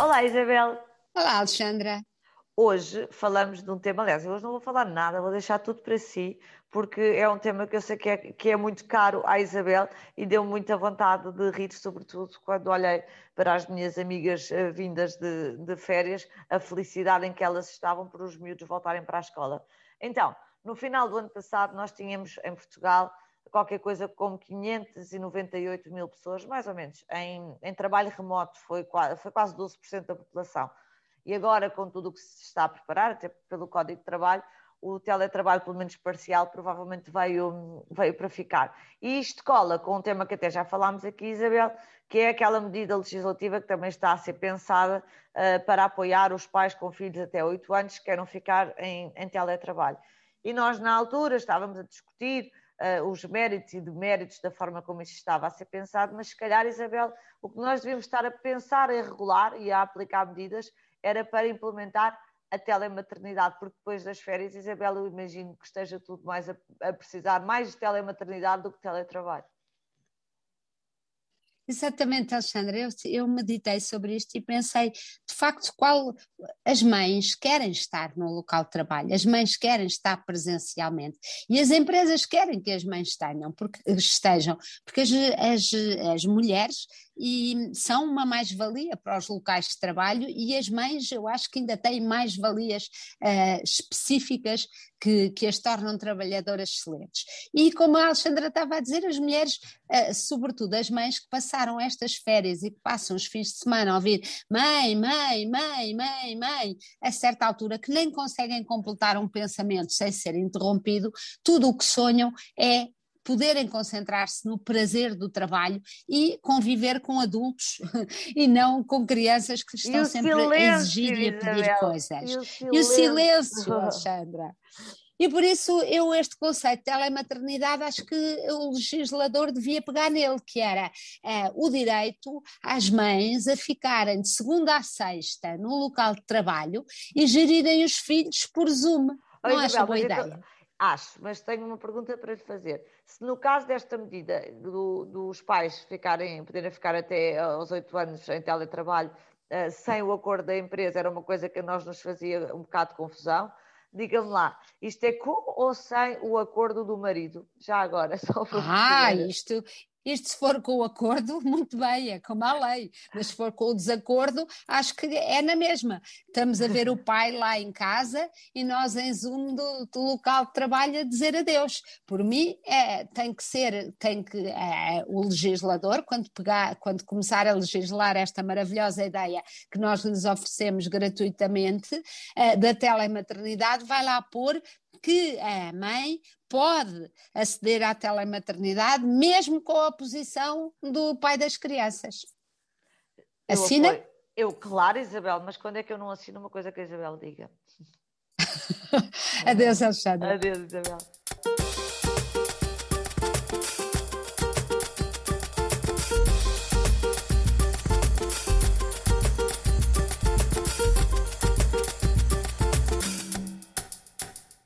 Olá, Isabel. Olá, Alexandra. Hoje falamos de um tema, aliás, hoje não vou falar nada, vou deixar tudo para si, porque é um tema que eu sei que é, que é muito caro à Isabel e deu muita vontade de rir, sobretudo quando olhei para as minhas amigas uh, vindas de, de férias, a felicidade em que elas estavam por os miúdos voltarem para a escola. Então, no final do ano passado, nós tínhamos em Portugal qualquer coisa como 598 mil pessoas, mais ou menos, em, em trabalho remoto, foi, foi quase 12% da população. E agora, com tudo o que se está a preparar, até pelo Código de Trabalho, o teletrabalho, pelo menos parcial, provavelmente veio, veio para ficar. E isto cola com um tema que até já falámos aqui, Isabel, que é aquela medida legislativa que também está a ser pensada uh, para apoiar os pais com filhos até 8 anos que queiram ficar em, em teletrabalho. E nós, na altura, estávamos a discutir uh, os méritos e deméritos da forma como isto estava a ser pensado, mas se calhar, Isabel, o que nós devíamos estar a pensar em regular e a aplicar medidas era para implementar a telematernidade, porque depois das férias, Isabel, eu imagino que esteja tudo mais a, a precisar mais de telematernidade do que teletrabalho. Exatamente, Alexandra. Eu, eu, meditei sobre isto e pensei, de facto, qual as mães querem estar no local de trabalho, as mães querem estar presencialmente e as empresas querem que as mães tenham, porque estejam, porque as, as, as mulheres e são uma mais-valia para os locais de trabalho e as mães eu acho que ainda têm mais-valias uh, específicas que, que, as tornam trabalhadoras excelentes. E como a Alexandra estava a dizer, as mulheres, uh, sobretudo as mães que passaram estas férias e que passam os fins de semana a ouvir mãe, mãe, mãe, mãe, mãe, a certa altura que nem conseguem completar um pensamento sem ser interrompido, tudo o que sonham é poderem concentrar-se no prazer do trabalho e conviver com adultos e não com crianças que estão sempre silêncio, a exigir e a pedir Isabel, coisas. E o silêncio, e o silêncio Alexandra. E por isso eu este conceito de telematernidade acho que o legislador devia pegar nele, que era uh, o direito às mães a ficarem de segunda a sexta no local de trabalho e gerirem os filhos por Zoom. Oi, não acho boa ideia? Acho, mas tenho uma pergunta para lhe fazer. Se no caso desta medida do, dos pais ficarem, poderem ficar até aos oito anos em teletrabalho uh, sem o acordo da empresa era uma coisa que a nós nos fazia um bocado de confusão, diga-me lá, isto é com ou sem o acordo do marido? Já agora, só para Ah, isto, isto, se for com o acordo, muito bem, é como a lei. Mas se for com o desacordo, acho que é na mesma. Estamos a ver o pai lá em casa e nós em Zoom do, do local de trabalho a dizer adeus. Por mim, é, tem que ser, tem que é, o legislador, quando, pegar, quando começar a legislar esta maravilhosa ideia que nós lhes oferecemos gratuitamente é, da telematernidade, vai lá pôr que a mãe pode aceder à telematernidade mesmo com a oposição do pai das crianças. Assina? Eu, eu, claro, Isabel, mas quando é que eu não assino uma coisa que a Isabel diga? Adeus, Alexandre. Adeus, Isabel.